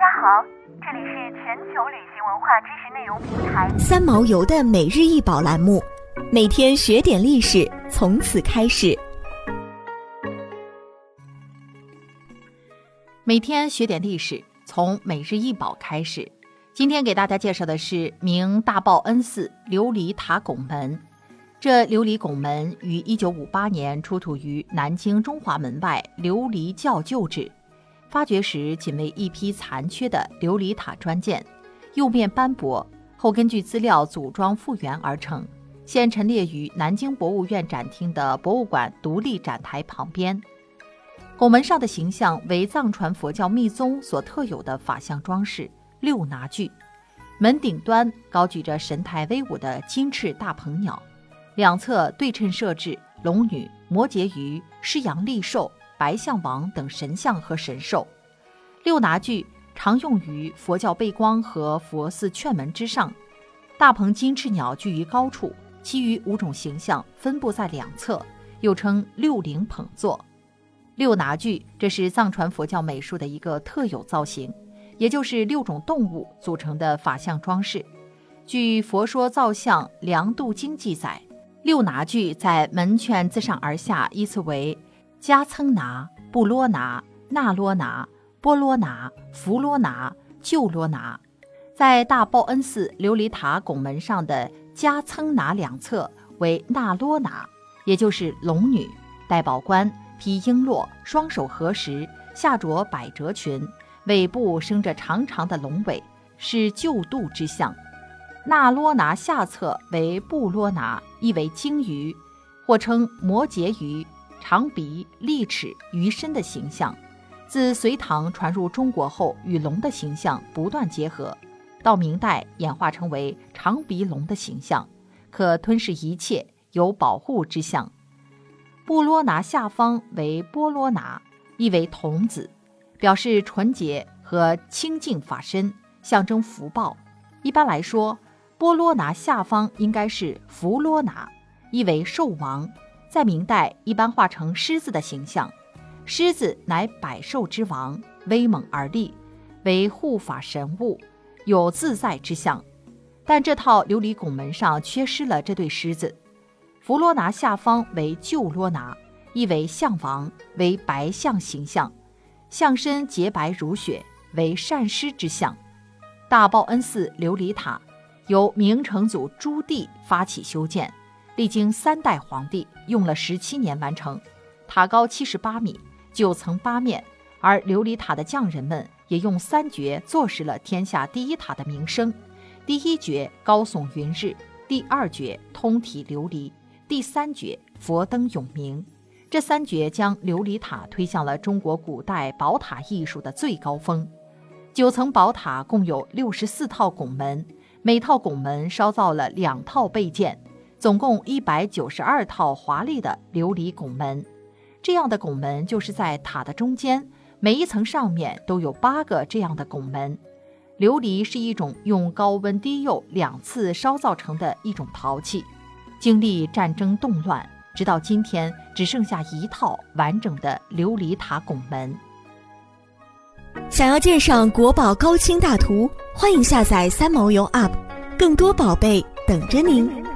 家好，这里是全球旅行文化知识内容平台三毛游的每日一宝栏目，每天学点历史，从此开始。每天学点历史，从每日一宝开始。今天给大家介绍的是明大报恩寺琉璃塔拱门。这琉璃拱门于一九五八年出土于南京中华门外琉璃教旧址。发掘时仅为一批残缺的琉璃塔砖件，釉面斑驳，后根据资料组装复原而成，现陈列于南京博物院展厅的博物馆独立展台旁边。拱门上的形象为藏传佛教密宗所特有的法相装饰六拿具，门顶端高举着神态威武的金翅大鹏鸟，两侧对称设置龙女、摩羯鱼、狮羊利兽。白象王等神像和神兽，六拿具常用于佛教背光和佛寺券门之上。大鹏金翅鸟居于高处，其余五种形象分布在两侧，又称六灵捧座。六拿具这是藏传佛教美术的一个特有造型，也就是六种动物组成的法相装饰。据《佛说造像量度经》记载，六拿具在门券自上而下依次为。加蹭拿、布罗拿、那罗拿、波罗拿、弗罗拿、旧罗拿，在大报恩寺琉璃塔拱门上的加蹭拿两侧为那罗拿，也就是龙女，戴宝冠，披璎珞，双手合十，下着百褶裙，尾部生着长长的龙尾，是救度之象。那罗拿下侧为布罗拿，意为鲸鱼，或称摩羯鱼。长鼻、利齿、鱼身的形象，自隋唐传入中国后，与龙的形象不断结合，到明代演化成为长鼻龙的形象，可吞噬一切，有保护之象。布罗拿下方为波罗拿，意为童子，表示纯洁和清净法身，象征福报。一般来说，波罗拿下方应该是弗罗拿，意为寿王。在明代，一般画成狮子的形象，狮子乃百兽之王，威猛而立，为护法神物，有自在之象。但这套琉璃拱门上缺失了这对狮子。弗罗拿下方为旧罗拿，意为象王，为白象形象，象身洁白如雪，为善施之象。大报恩寺琉璃塔由明成祖朱棣发起修建。历经三代皇帝，用了十七年完成。塔高七十八米，九层八面。而琉璃塔的匠人们也用三绝坐实了天下第一塔的名声：第一绝高耸云日，第二绝通体琉璃，第三绝佛灯永明。这三绝将琉璃塔推向了中国古代宝塔艺术的最高峰。九层宝塔共有六十四套拱门，每套拱门烧造了两套备件。总共一百九十二套华丽的琉璃拱门，这样的拱门就是在塔的中间，每一层上面都有八个这样的拱门。琉璃是一种用高温低釉两次烧造成的一种陶器，经历战争动乱，直到今天只剩下一套完整的琉璃塔拱门。想要鉴赏国宝高清大图，欢迎下载三毛游 App，更多宝贝等着您。